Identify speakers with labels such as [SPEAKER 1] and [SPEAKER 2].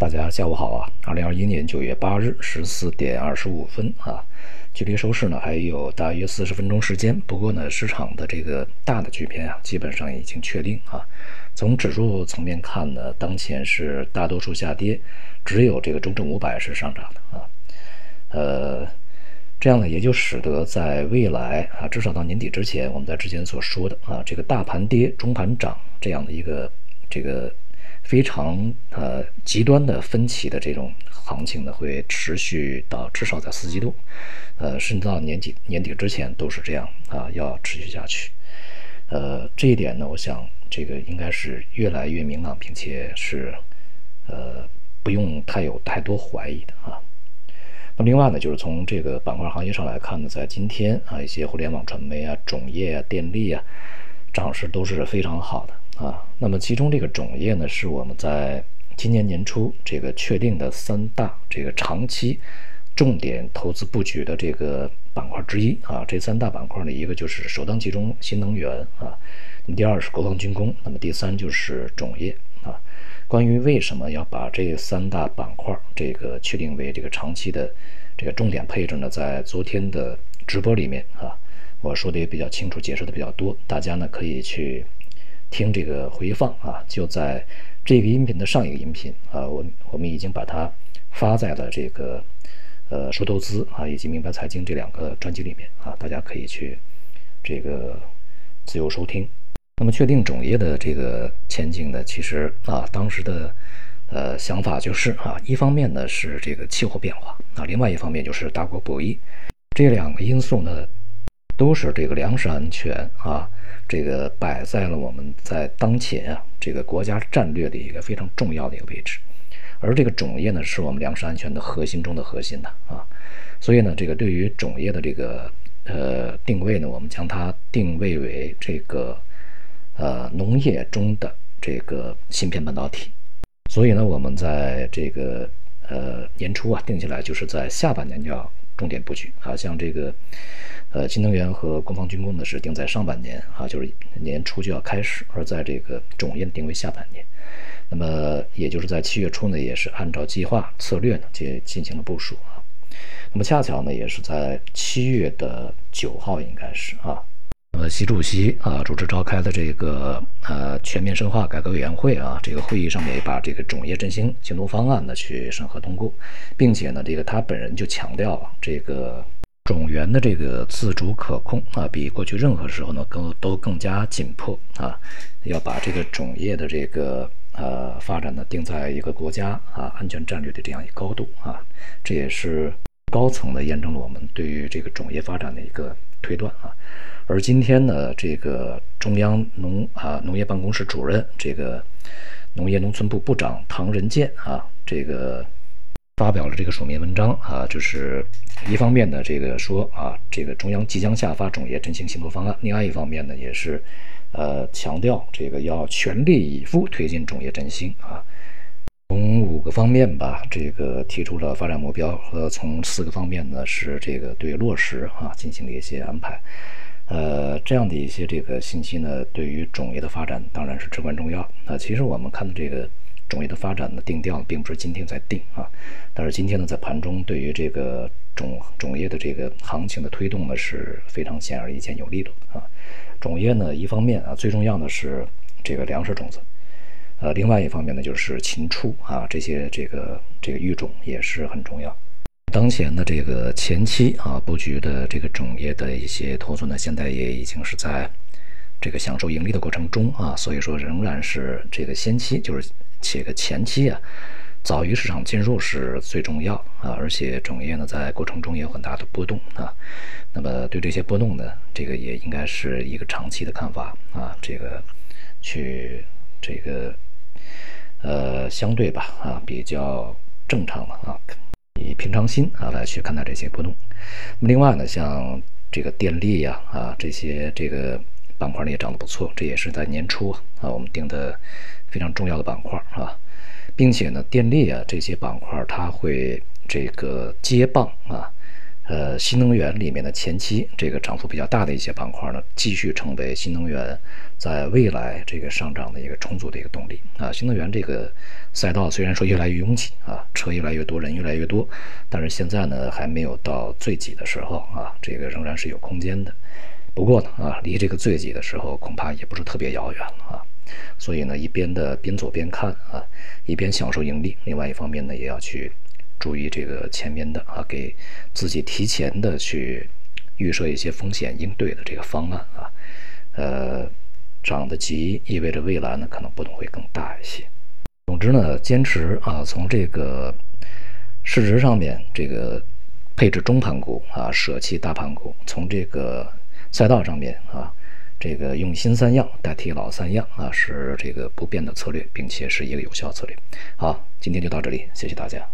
[SPEAKER 1] 大家下午好啊！二零二一年九月八日十四点二十五分啊，距离收市呢还有大约四十分钟时间。不过呢，市场的这个大的局面啊，基本上已经确定啊。从指数层面看呢，当前是大多数下跌，只有这个中证五百是上涨的啊。呃，这样呢，也就使得在未来啊，至少到年底之前，我们在之前所说的啊，这个大盘跌，中盘涨这样的一个这个。非常呃极端的分歧的这种行情呢，会持续到至少在四季度，呃，甚至到年底年底之前都是这样啊，要持续下去。呃，这一点呢，我想这个应该是越来越明朗，并且是呃不用太有太多怀疑的啊。那另外呢，就是从这个板块行业上来看呢，在今天啊，一些互联网传媒啊、种业啊、电力啊，涨势都是非常好的。啊，那么其中这个种业呢，是我们在今年年初这个确定的三大这个长期重点投资布局的这个板块之一啊。这三大板块呢，一个就是首当其冲新能源啊，第二是国防军工，那么第三就是种业啊。关于为什么要把这三大板块这个确定为这个长期的这个重点配置呢？在昨天的直播里面啊，我说的也比较清楚，解释的比较多，大家呢可以去。听这个回放啊，就在这个音频的上一个音频啊，我我们已经把它发在了这个呃说投资啊以及明白财经这两个专辑里面啊，大家可以去这个自由收听。那么确定种业的这个前景呢，其实啊当时的呃想法就是啊，一方面呢是这个气候变化啊，另外一方面就是大国博弈，这两个因素呢都是这个粮食安全啊。这个摆在了我们在当前啊这个国家战略的一个非常重要的一个位置，而这个种业呢是我们粮食安全的核心中的核心的啊，所以呢这个对于种业的这个呃定位呢，我们将它定位为这个呃农业中的这个芯片半导体，所以呢我们在这个呃年初啊定下来就是在下半年就要重点布局啊，像这个。呃，新能源和国防军工呢是定在上半年啊，就是年初就要开始；而在这个种业定为下半年，那么也就是在七月初呢，也是按照计划策略呢，就进行了部署啊。那么恰巧呢，也是在七月的九号，应该是啊，那么习主席啊主持召开的这个呃全面深化改革委员会啊这个会议上面，把这个种业振兴行动方案呢去审核通过，并且呢，这个他本人就强调这个。种源的这个自主可控啊，比过去任何时候呢更都更加紧迫啊，要把这个种业的这个呃发展呢定在一个国家啊安全战略的这样一高度啊，这也是高层的验证了我们对于这个种业发展的一个推断啊。而今天呢，这个中央农啊农业办公室主任，这个农业农村部部长唐仁健啊，这个。发表了这个署名文章啊，就是一方面呢，这个说啊，这个中央即将下发种业振兴行动方案；另外一方面呢，也是呃强调这个要全力以赴推进种业振兴啊。从五个方面吧，这个提出了发展目标和从四个方面呢是这个对落实啊进行了一些安排。呃，这样的一些这个信息呢，对于种业的发展当然是至关重要啊。其实我们看的这个。种业的发展呢，定调并不是今天在定啊，但是今天呢，在盘中对于这个种种业的这个行情的推动呢，是非常显而易见有力的啊。种业呢，一方面啊，最重要的是这个粮食种子，呃，另外一方面呢，就是禽畜啊，这些这个这个育种也是很重要。当前的这个前期啊布局的这个种业的一些投资呢，现在也已经是在这个享受盈利的过程中啊，所以说仍然是这个先期就是。且个前期啊，早于市场进入是最重要啊，而且种业呢在过程中也有很大的波动啊。那么对这些波动呢，这个也应该是一个长期的看法啊，这个去这个呃相对吧啊比较正常的啊，以平常心啊来去看待这些波动。那么另外呢，像这个电力呀啊这些这个板块呢也涨得不错，这也是在年初啊我们定的。非常重要的板块啊，并且呢，电力啊这些板块它会这个接棒啊，呃，新能源里面的前期这个涨幅比较大的一些板块呢，继续成为新能源在未来这个上涨的一个充足的一个动力啊。新能源这个赛道虽然说越来越拥挤啊，车越来越多，人越来越多，但是现在呢还没有到最挤的时候啊，这个仍然是有空间的。不过呢啊，离这个最挤的时候恐怕也不是特别遥远了啊。所以呢，一边的边走边看啊，一边享受盈利，另外一方面呢，也要去。注意这个前面的啊，给自己提前的去预设一些风险应对的这个方案啊，呃，涨得急意味着未来呢可能波动会更大一些。总之呢，坚持啊，从这个市值上面这个配置中盘股啊，舍弃大盘股；从这个赛道上面啊，这个用新三样代替老三样啊，是这个不变的策略，并且是一个有效策略。好，今天就到这里，谢谢大家。